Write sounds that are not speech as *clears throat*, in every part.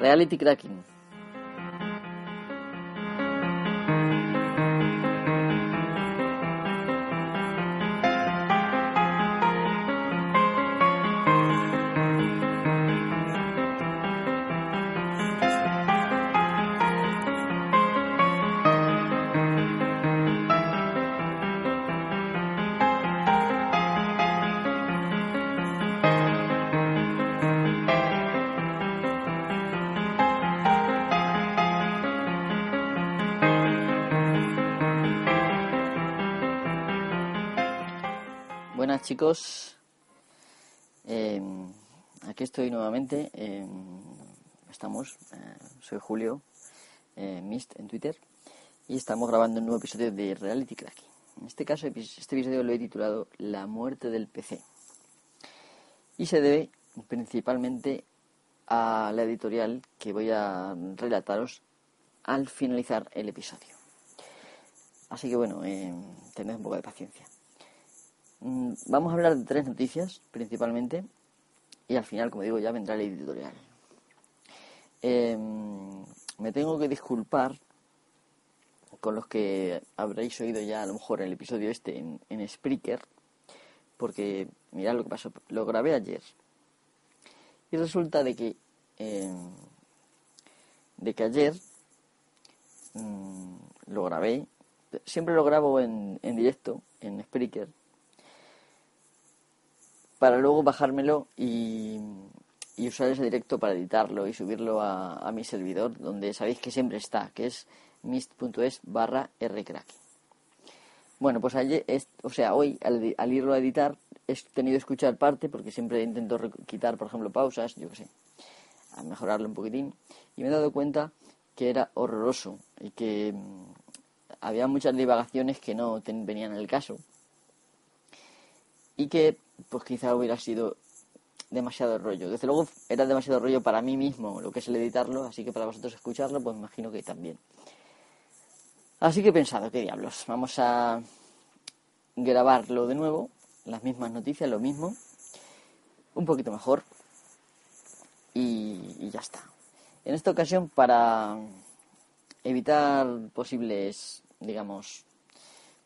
Reality Cracking. Chicos, Em, aquí estoy nuevamente, em, estamos, eh, soy Julio eh, Mist en Twitter y estamos grabando un nuevo episodio de Reality Cracking. En este caso, este episodio lo he titulado La muerte del PC y se debe principalmente a la editorial que voy a relataros al finalizar el episodio. Así que bueno, em, tened un poco de paciencia. Mm, Vamos a hablar de tres noticias principalmente y al final, como digo, ya vendrá el editorial. Em, me tengo que disculpar con los que habréis oído ya a lo mejor el episodio este en, en Spreaker, porque mirad lo que pasó, lo grabé ayer y resulta de que em, de que ayer mm, lo grabé, siempre lo grabo en, en directo en Spreaker para luego bajármelo y, usar ese directo para editarlo y subirlo a, mi servidor, donde sabéis que siempre está, que es mist.es barra rcracking. Bueno, pues ayer, o sea, hoy al, irlo a editar he tenido que escuchar parte porque siempre intento quitar, por ejemplo, pausas, yo qué sé, a mejorarlo un poquitín y me he dado cuenta que era horroroso y que mm, había muchas divagaciones que no ten- venían al caso y que pues quizá hubiera sido demasiado rollo. Desde luego era demasiado rollo para mí mismo lo que es el editarlo, así que para vosotros escucharlo, pues imagino que también. Así que he pensado, qué diablos, vamos a grabarlo de nuevo, las mismas noticias, lo mismo, un poquito mejor y ya está. En esta ocasión, para evitar posibles, digamos,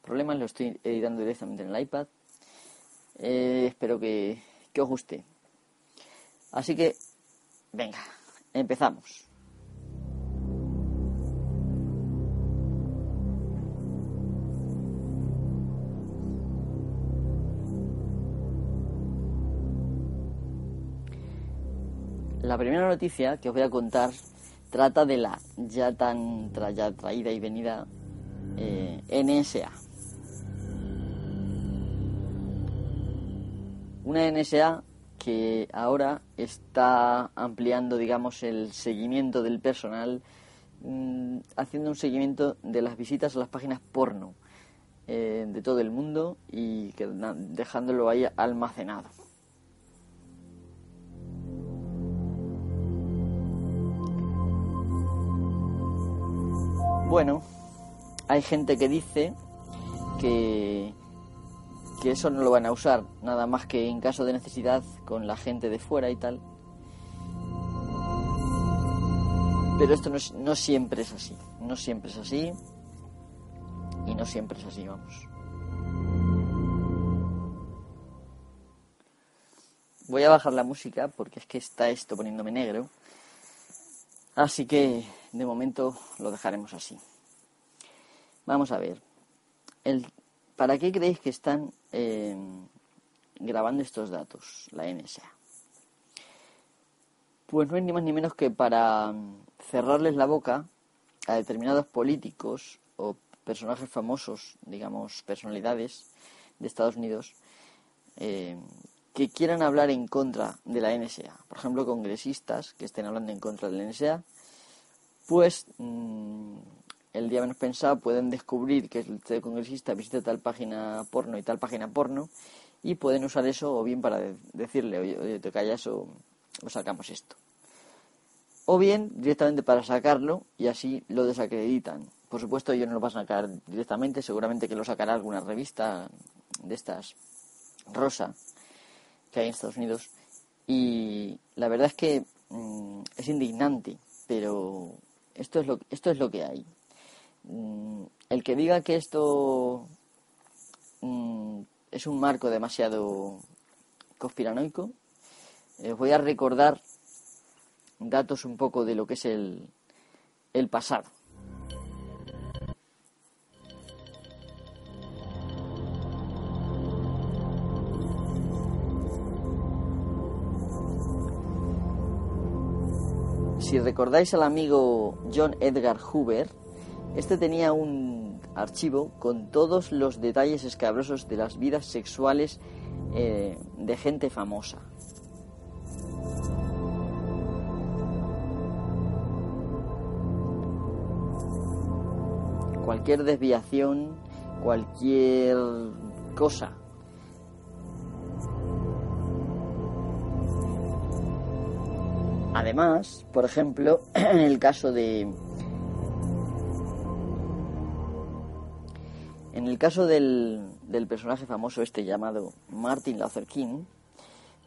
problemas, lo estoy editando directamente en el iPad. Eh, espero que, que os guste. Así que, venga, empezamos. La primera noticia que os voy a contar trata de la ya tan tra- ya traída y venida eh, NSA. Una NSA que ahora está ampliando, digamos, el seguimiento del personal, mm, haciendo un seguimiento de las visitas a las páginas porno eh, de todo el mundo y que, dejándolo ahí almacenado. Bueno, hay gente que dice que, que eso no lo van a usar, nada más que en caso de necesidad con la gente de fuera y tal. Pero esto no, siempre es así, no siempre es así y no siempre es así, vamos. Voy a bajar la música porque es que está esto poniéndome negro. Así que de momento lo dejaremos así. Vamos a ver. El, ¿Para qué creéis que están eh, grabando estos datos, la NSA? Pues no es ni más ni menos que para mm, cerrarles la boca a determinados políticos o personajes famosos, digamos, personalidades de Estados Unidos, eh, que quieran hablar en contra de la NSA. Por ejemplo, congresistas que estén hablando en contra de la NSA, pues mm, el día menos pensado pueden descubrir que este congresista visita tal página porno y tal página porno y pueden usar eso o bien para de- decirle, oye, oye, te callas o, o sacamos esto. O bien directamente para sacarlo y así lo desacreditan. Por supuesto, ellos no lo van a sacar directamente, seguramente que lo sacará alguna revista de estas rosa que hay en Estados Unidos. Y la verdad es que mm, es indignante, pero esto es lo, esto es lo que hay. Mm, el que diga que esto mm, es un marco demasiado conspiranoico, eh, voy a recordar datos un poco de lo que es el, el pasado. Si recordáis al amigo John Edgar Hoover, este tenía un archivo con todos los detalles escabrosos de las vidas sexuales eh, de gente famosa. Cualquier desviación, cualquier cosa Además, por ejemplo, *clears throat* en el caso de. El caso del, del personaje famoso este llamado Martin Luther King,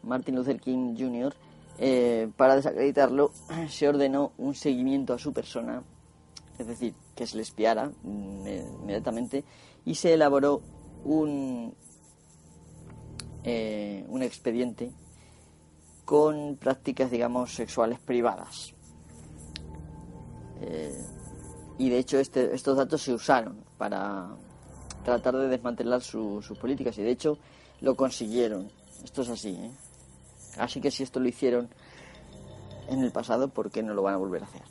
Martin Luther King Jr., eh, para desacreditarlo, *clears throat* se ordenó un seguimiento a su persona, es decir, que se le espiara mm, inmediatamente, y se elaboró un, eh, un expediente con prácticas, digamos, sexuales privadas. Eh, y de hecho este, estos datos se usaron para tratar de desmantelar sus políticas y de hecho lo consiguieron. Esto es así. ¿eh? Así que si esto lo hicieron en el pasado, ¿por qué no lo van a volver a hacer?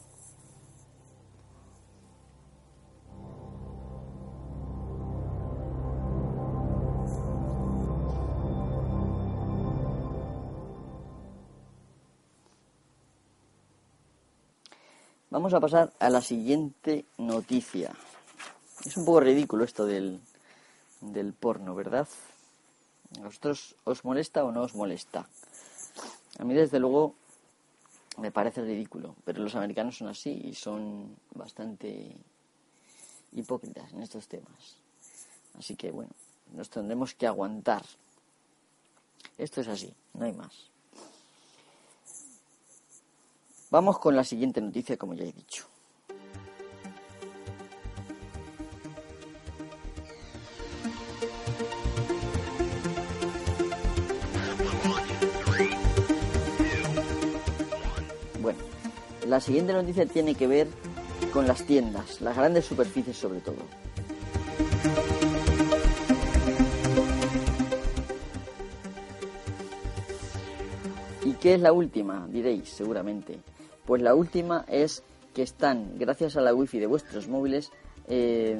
Vamos a pasar a la siguiente noticia. Es un poco ridículo esto del, del porno, ¿verdad? ¿A vosotros os molesta o no os molesta? A mí, desde luego, me parece ridículo, pero los americanos son así y son bastante hipócritas en estos temas. Así que, bueno, nos tendremos que aguantar. Esto es así, no hay más. Vamos con la siguiente noticia, como ya he dicho. La siguiente noticia tiene que ver con las tiendas, las grandes superficies sobre todo. ¿Y qué es la última? Diréis, seguramente. Pues la última es que están, gracias a la wifi de vuestros móviles, eh,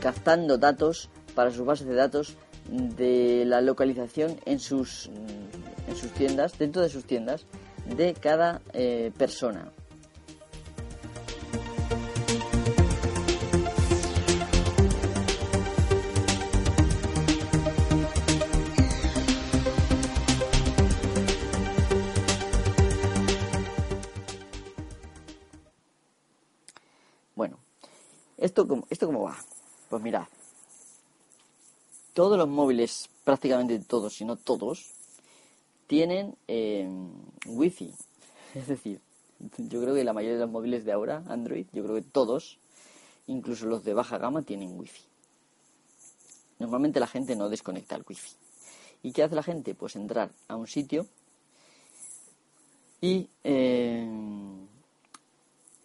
captando datos para sus bases de datos de la localización en sus, en sus tiendas, dentro de sus tiendas, de cada eh, persona. ¿Esto, ¿Esto cómo va? Pues mira, todos los móviles, prácticamente todos, si no todos, tienen eh, wifi. *laughs* Es decir, yo creo que la mayoría de los móviles de ahora, Android, yo creo que todos, incluso los de baja gama, tienen wifi. Normalmente la gente no desconecta el wifi. ¿Y qué hace la gente? Pues entrar a un sitio y eh,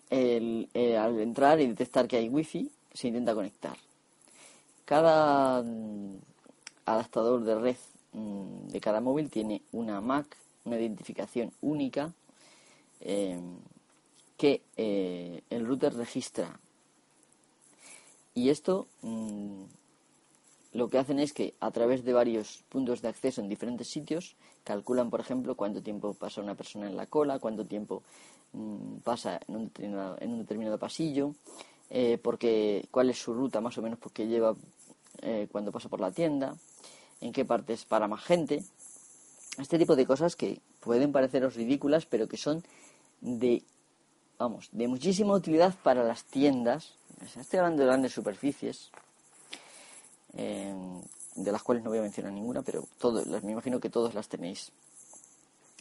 eh, al entrar y detectar que hay wifi, se intenta conectar. Cada mm, adaptador de red mm, de cada móvil tiene una MAC, una identificación única eh, que eh, el router registra. Y esto mm, lo que hacen es que a través de varios puntos de acceso en diferentes sitios calculan, por ejemplo, cuánto tiempo pasa una persona en la cola, cuánto tiempo pasa en un determinado, en un determinado pasillo, eh, porque cuál es su ruta más o menos porque lleva eh, cuando pasa por la tienda, en qué partes para más gente. Este tipo de cosas que pueden pareceros ridículas, pero que son de, vamos, de muchísima utilidad para las tiendas. Estoy hablando de grandes superficies, eh, de las cuales no voy a mencionar ninguna, pero todo, me imagino que todos las tenéis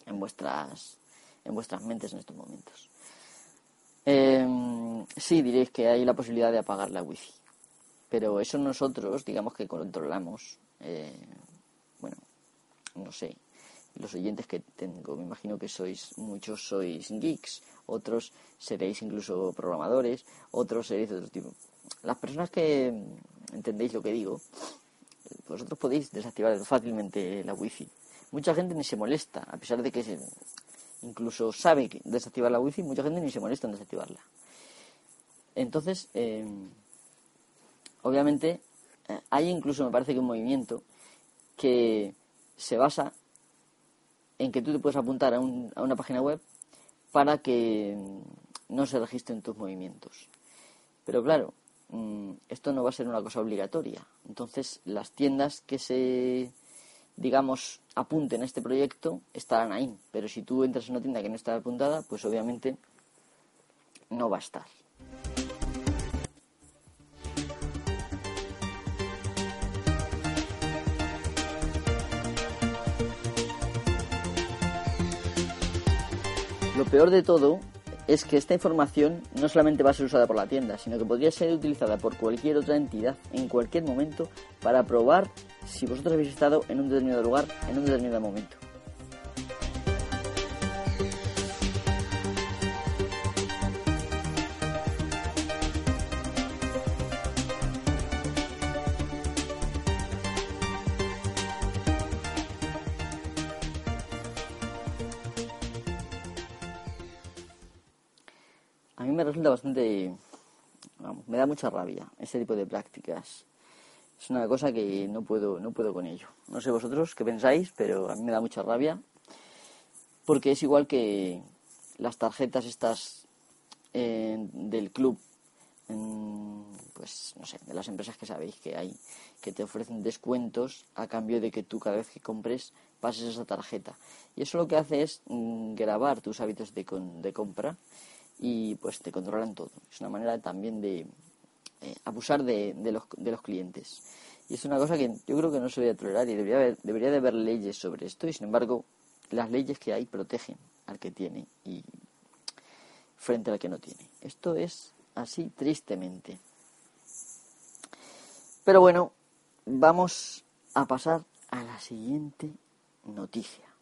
en vuestras en vuestras mentes en estos momentos. Eh, sí, diréis que hay la posibilidad de apagar la wifi, pero eso nosotros, digamos que controlamos, eh, bueno, no sé, los oyentes que tengo, me imagino que sois, muchos sois geeks, otros seréis incluso programadores, otros seréis de otro tipo. Las personas que entendéis lo que digo, vosotros podéis desactivar fácilmente la wifi. Mucha gente ni se molesta, a pesar de que incluso sabe que desactivar la wifi, mucha gente ni se molesta en desactivarla. Entonces, eh, obviamente, eh, hay incluso, me parece que un movimiento que se basa en que tú te puedes apuntar a, a una página web para que no se registren tus movimientos. Pero claro, mm, esto no va a ser una cosa obligatoria. Entonces, las tiendas que se, digamos, apunten a este proyecto estarán ahí. Pero si tú entras en una tienda que no está apuntada, pues obviamente no va a estar. Lo peor de todo es que esta información no solamente va a ser usada por la tienda, sino que podría ser utilizada por cualquier otra entidad en cualquier momento para probar si vosotros habéis estado en un determinado lugar en un determinado momento. A mí me resulta bastante, vamos, me da mucha rabia ese tipo de prácticas. Es una cosa que no puedo, no puedo con ello. No sé vosotros qué pensáis, pero a mí me da mucha rabia porque es igual que las tarjetas estas eh, del club, pues no sé, de las empresas que sabéis que hay, que te ofrecen descuentos a cambio de que tú cada vez que compres pases esa tarjeta. Y eso lo que hace es mm, grabar tus hábitos de, de compra y pues te controlan todo. Es una manera también de eh, abusar de, de, los, de los clientes. Y es una cosa que yo creo que no se debe tolerar y debería, haber, debería de haber leyes sobre esto y sin embargo las leyes que hay protegen al que tiene y frente al que no tiene. Esto es así tristemente. Pero bueno, vamos a pasar a la siguiente noticia.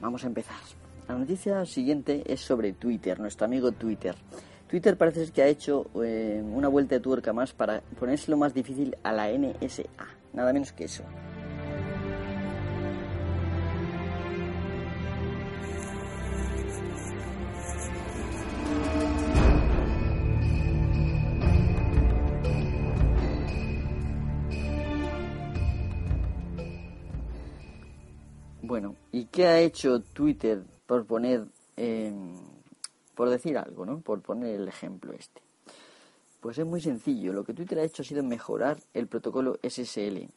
Vamos a empezar. La noticia siguiente es sobre Twitter, nuestro amigo Twitter. Twitter parece que ha hecho eh, una vuelta de tuerca más para ponérselo más difícil a la NSA, nada menos que eso. ¿Qué ha hecho Twitter por poner, em, por decir algo, ¿no? Por poner el ejemplo este. Pues es muy sencillo. Lo que Twitter ha hecho ha sido mejorar el protocolo SSL,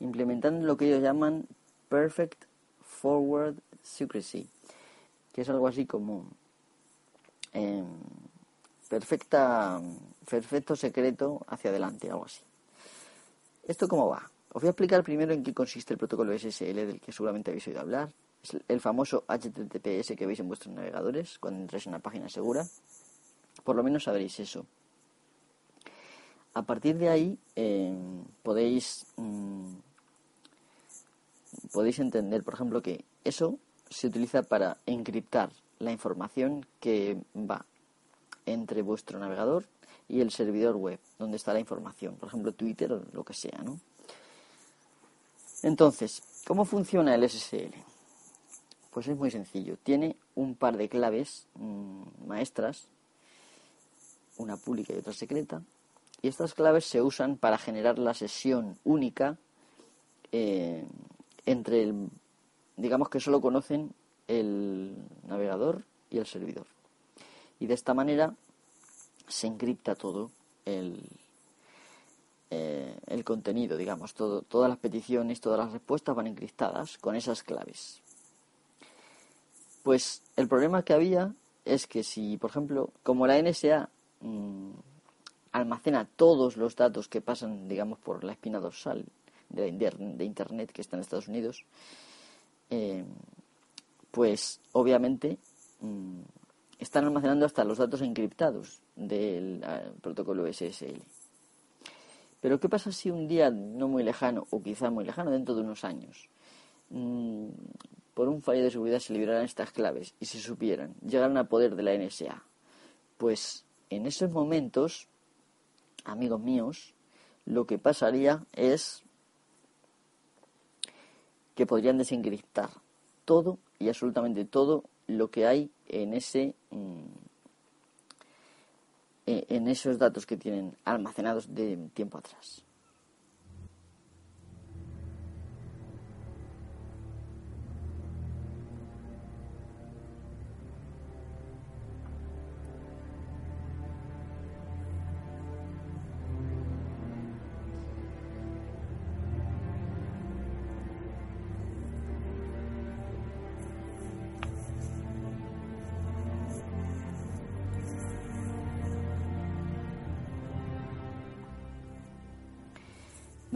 implementando lo que ellos llaman Perfect Forward Secrecy, que es algo así como em, perfecta, perfecto secreto hacia adelante, algo así. ¿Esto cómo va? Os voy a explicar primero en qué consiste el protocolo SSL del que seguramente habéis oído hablar, el famoso HTTPS que veis en vuestros navegadores cuando entráis en una página segura. Por lo menos sabréis eso. A partir de ahí em, podéis, mm, podéis entender, por ejemplo, que eso se utiliza para encriptar la información que va entre vuestro navegador, y el servidor web, donde está la información, por ejemplo Twitter o lo que sea, ¿no? Entonces, ¿cómo funciona el SSL? Pues es muy sencillo. Tiene un par de claves mm, maestras, una pública y otra secreta, y estas claves se usan para generar la sesión única eh, entre el, digamos que solo conocen el navegador y el servidor. Y de esta manera se encripta todo el, eh, contenido, digamos, todas las peticiones, todas las respuestas van encriptadas con esas claves. Pues el problema que había es que si, por ejemplo, como la NSA mm, almacena todos los datos que pasan, digamos, por la espina dorsal de, de Internet que está en Estados Unidos, eh, pues obviamente mm, están almacenando hasta los datos encriptados del ah, protocolo SSL. Pero ¿qué pasa si un día no muy lejano, o quizá muy lejano, dentro de unos años, mm, por un fallo de seguridad se liberaran estas claves y se supieran, llegaran a poder de la NSA? Pues en esos momentos, amigos míos, lo que pasaría es que podrían desencriptar todo y absolutamente todo lo que hay en ese mm, e, en esos datos que tienen almacenados de tiempo atrás.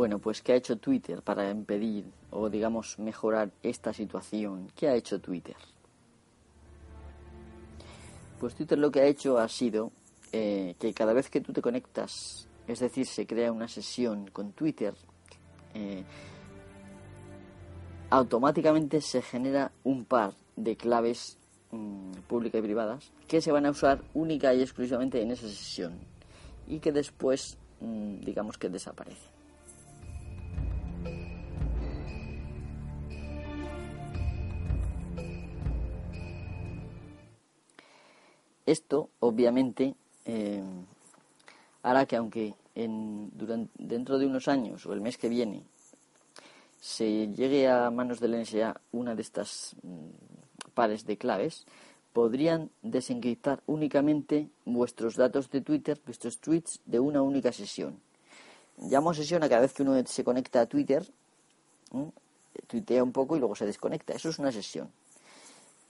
Bueno, pues ¿qué ha hecho Twitter para impedir o digamos mejorar esta situación? ¿Qué ha hecho Twitter? Pues Twitter lo que ha hecho ha sido eh, que cada vez que tú te conectas, es decir, se crea una sesión con Twitter, eh, automáticamente se genera un par de claves mm, públicas y privadas que se van a usar única y exclusivamente en esa sesión y que después, mm, digamos que desaparecen. Esto, obviamente, eh, hará que aunque en, dentro de unos años o el mes que viene se llegue a manos del NSA una de estas mm, pares de claves, podrían desencriptar únicamente vuestros datos de Twitter, vuestros tweets de una única sesión. Llamo sesión a cada vez que uno se conecta a Twitter, tuitea un poco y luego se desconecta. Eso es una sesión.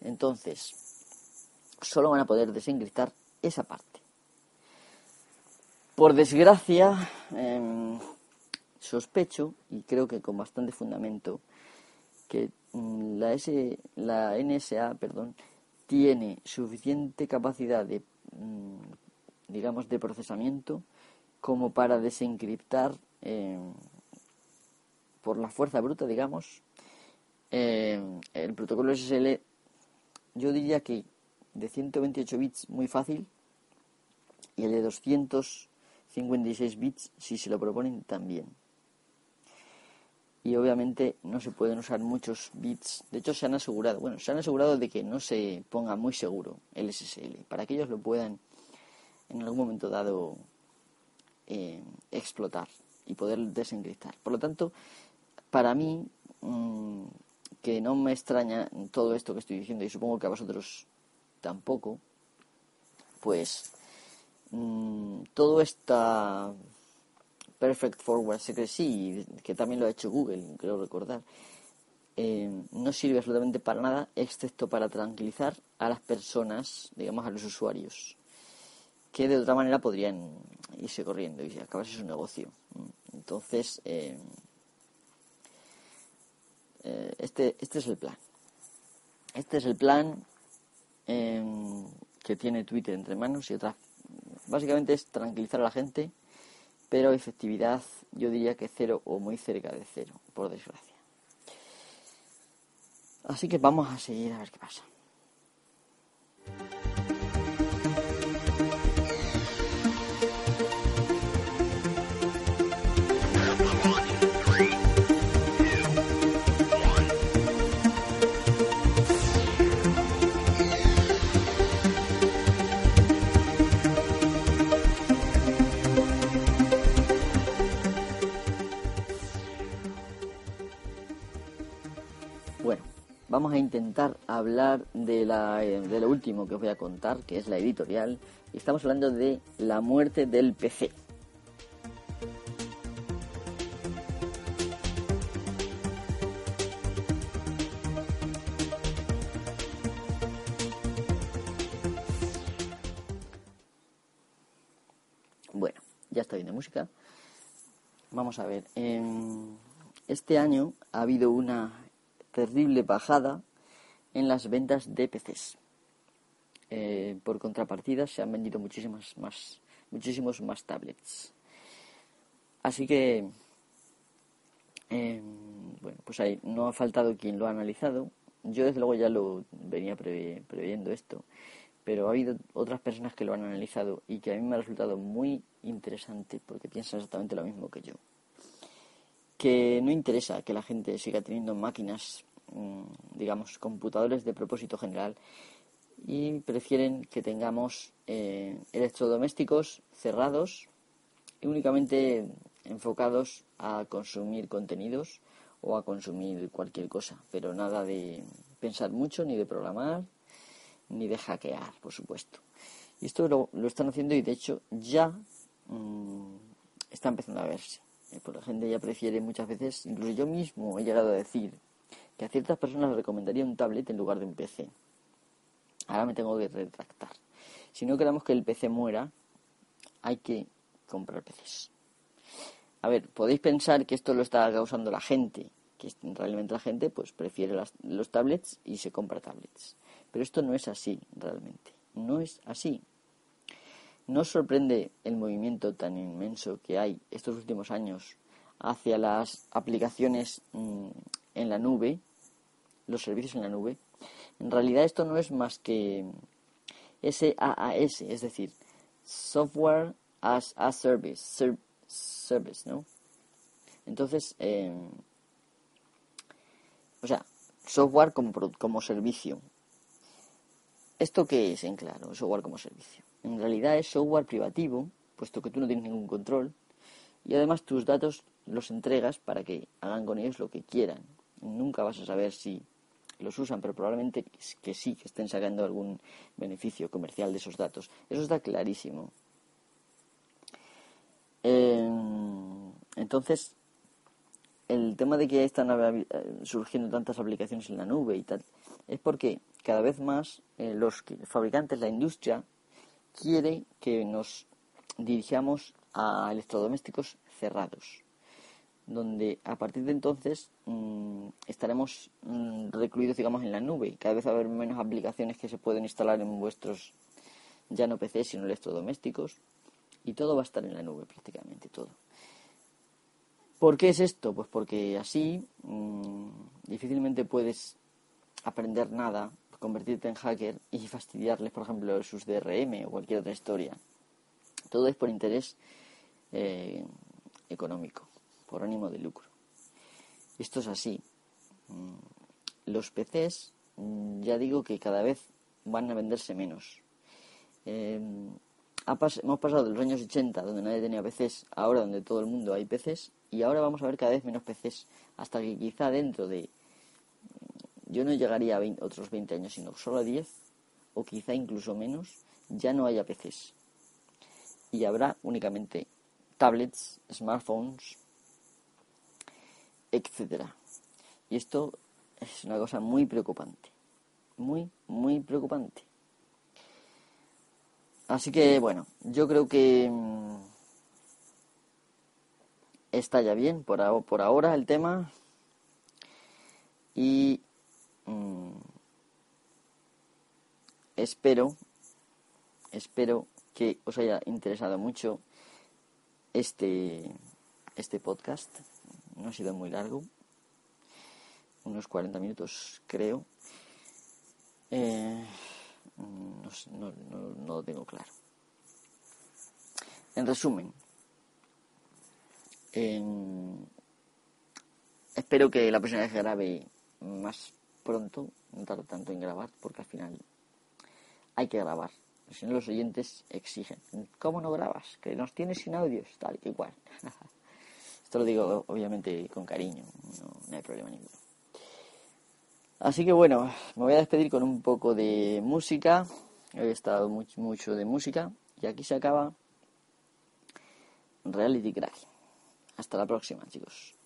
Entonces, solo van a poder desencriptar esa parte. Por desgracia, em, sospecho, y creo que con bastante fundamento, que mm, la, S, la NSA perdón, tiene suficiente capacidad de, mm, digamos, de procesamiento como para desencriptar em, por la fuerza bruta, digamos, em, el protocolo SSL. Yo diría que de 128 bits muy fácil y el de 256 bits si se lo proponen también. Y obviamente no se pueden usar muchos bits. De hecho se han asegurado, bueno, se han asegurado de que no se ponga muy seguro el SSL para que ellos lo puedan en algún momento dado eh, explotar y poder desencriptar. Por lo tanto, para mí, mm, que no me extraña todo esto que estoy diciendo y supongo que a vosotros tampoco, pues mm, todo esta Perfect Forward Secrecy, que también lo ha hecho Google, creo recordar, eh, no sirve absolutamente para nada, excepto para tranquilizar a las personas, digamos a los usuarios, que de otra manera podrían irse corriendo y acabarse su negocio. Entonces, eh, eh, este, este es el plan. Este es el plan Em, que tiene Twitter entre manos y otra. Básicamente es tranquilizar a la gente, pero efectividad yo diría que cero o muy cerca de cero, por desgracia. Así que vamos a seguir a ver qué pasa. Intentar hablar de, la, eh, de lo último que os voy a contar, que es la editorial. Estamos hablando de la muerte del PC. Bueno, ya está bien de música. Vamos a ver. este año ha habido una terrible bajada en las ventas de PCs. Eh, por contrapartida se han vendido muchísimas más, muchísimos más tablets. Así que, em, bueno, pues ahí no ha faltado quien lo ha analizado. Yo desde luego ya lo venía previendo esto, pero ha habido otras personas que lo han analizado y que a mí me ha resultado muy interesante porque piensan exactamente lo mismo que yo. Que no interesa que la gente siga teniendo máquinas digamos, computadores de propósito general y prefieren que tengamos eh, electrodomésticos cerrados y únicamente enfocados a consumir contenidos o a consumir cualquier cosa, pero nada de pensar mucho, ni de programar, ni de hackear, por supuesto. Y esto lo, están haciendo y de hecho ya mm, está empezando a verse. Eh, por la gente ya prefiere muchas veces, incluso yo mismo he llegado a decir que a ciertas personas recomendaría un tablet en lugar de un PC. Ahora me tengo que retractar. Si no queremos que el PC muera, hay que comprar PCs. A ver, podéis pensar que esto lo está causando la gente, que realmente la gente pues prefiere los tablets y se compra tablets. Pero esto no es así realmente. No es así. ¿No sorprende el movimiento tan inmenso que hay estos últimos años hacia las aplicaciones mm, en la nube los servicios en la nube, en realidad esto no es más que SaaS, es decir, Software as a Service, service ¿no? Entonces, em, o sea, software como, como servicio. ¿Esto qué es en claro? Software como servicio. En realidad es software privativo, puesto que tú no tienes ningún control, y además tus datos los entregas para que hagan con ellos lo que quieran. Nunca vas a saber si los usan, pero probablemente que sí, que estén sacando algún beneficio comercial de esos datos. Eso está clarísimo. Em, entonces, el tema de que están eh, surgiendo tantas aplicaciones en la nube y tal, es porque cada vez más eh, los fabricantes, la industria, quiere que nos dirijamos a electrodomésticos cerrados donde a partir de entonces mm, estaremos mm, recluidos, digamos, en la nube. Cada vez va a haber menos aplicaciones que se pueden instalar en vuestros, ya no PCs, sino electrodomésticos. Y todo va a estar en la nube, prácticamente todo. ¿Por qué es esto? Pues porque así mm, difícilmente puedes aprender nada, convertirte en hacker y fastidiarles, por ejemplo, sus DRM o cualquier otra historia. Todo es por interés eh, económico por ánimo de lucro. Esto es así. Mm, los PCs, mm, ya digo que cada vez van a venderse menos. Em, hemos pasado de los años 80, donde nadie tenía PCs, ahora donde todo el mundo hay PCs, y ahora vamos a ver cada vez menos PCs, hasta que quizá dentro de, mm, yo no llegaría a otros 20 años, sino solo a 10, o quizá incluso menos, ya no haya PCs. Y habrá únicamente tablets, smartphones, etcétera. Y esto es una cosa muy preocupante. Muy, muy preocupante. Así que, bueno, yo creo que mm, está ya bien por, por ahora el tema. Y mm, espero, espero que os haya interesado mucho este, este podcast no ha sido muy largo, unos 40 minutos creo. Eh, no, lo tengo claro. En resumen, espero que la próxima vez grabe más pronto, no tarde tanto en grabar, porque al final hay que grabar. Si no, los oyentes exigen. ¿Cómo no grabas? Que nos tienes sin audios, tal igual. *laughs* Esto lo digo obviamente con cariño, no, hay problema ninguno. Así que bueno, me voy a despedir con un poco de música. He estado mucho, mucho de música y aquí se acaba Reality Crack. Hasta la próxima, chicos.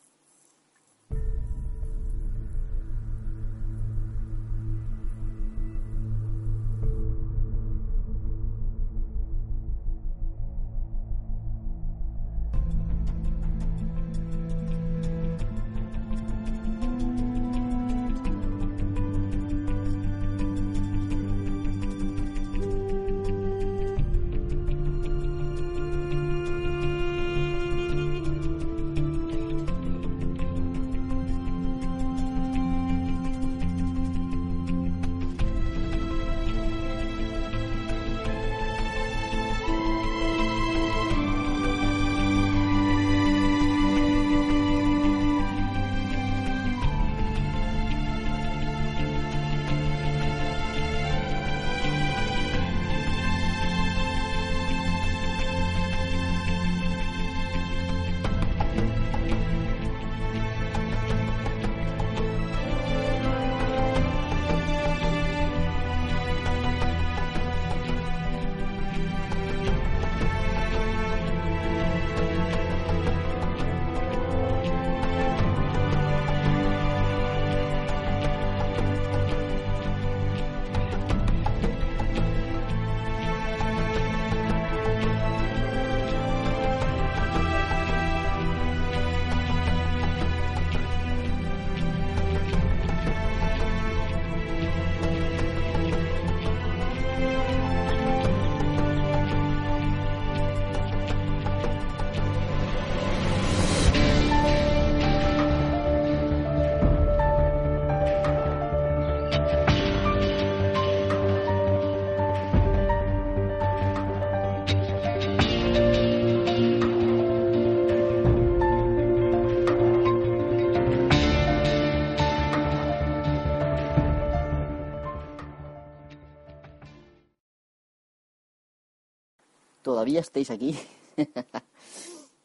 ¿Todavía estáis aquí? *laughs*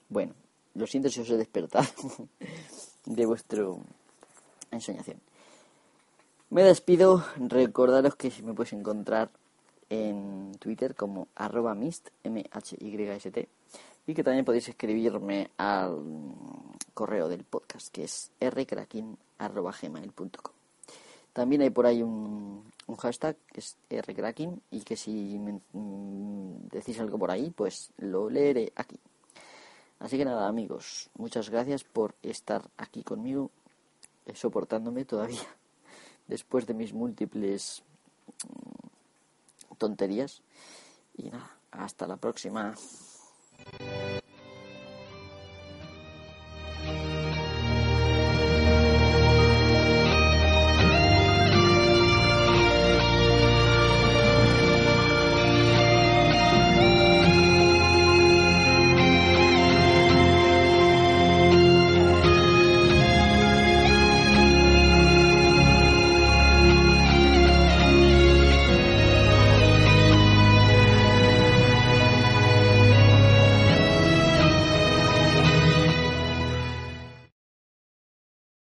bueno, lo siento si os he despertado *laughs* de vuestra ensoñación. Me despido, recordaros que me podéis encontrar en Twitter como arroba mist, m h y s t y que también podéis escribirme al correo del podcast que es rcracking.gmail.com También hay por ahí un, un hashtag que es rcracking y que si me, mm, decís algo por ahí, pues lo leeré aquí. Así que nada, amigos, muchas gracias por estar aquí conmigo, eh, soportándome todavía *laughs* después de mis múltiples mm, tonterías. Y nada, hasta la próxima.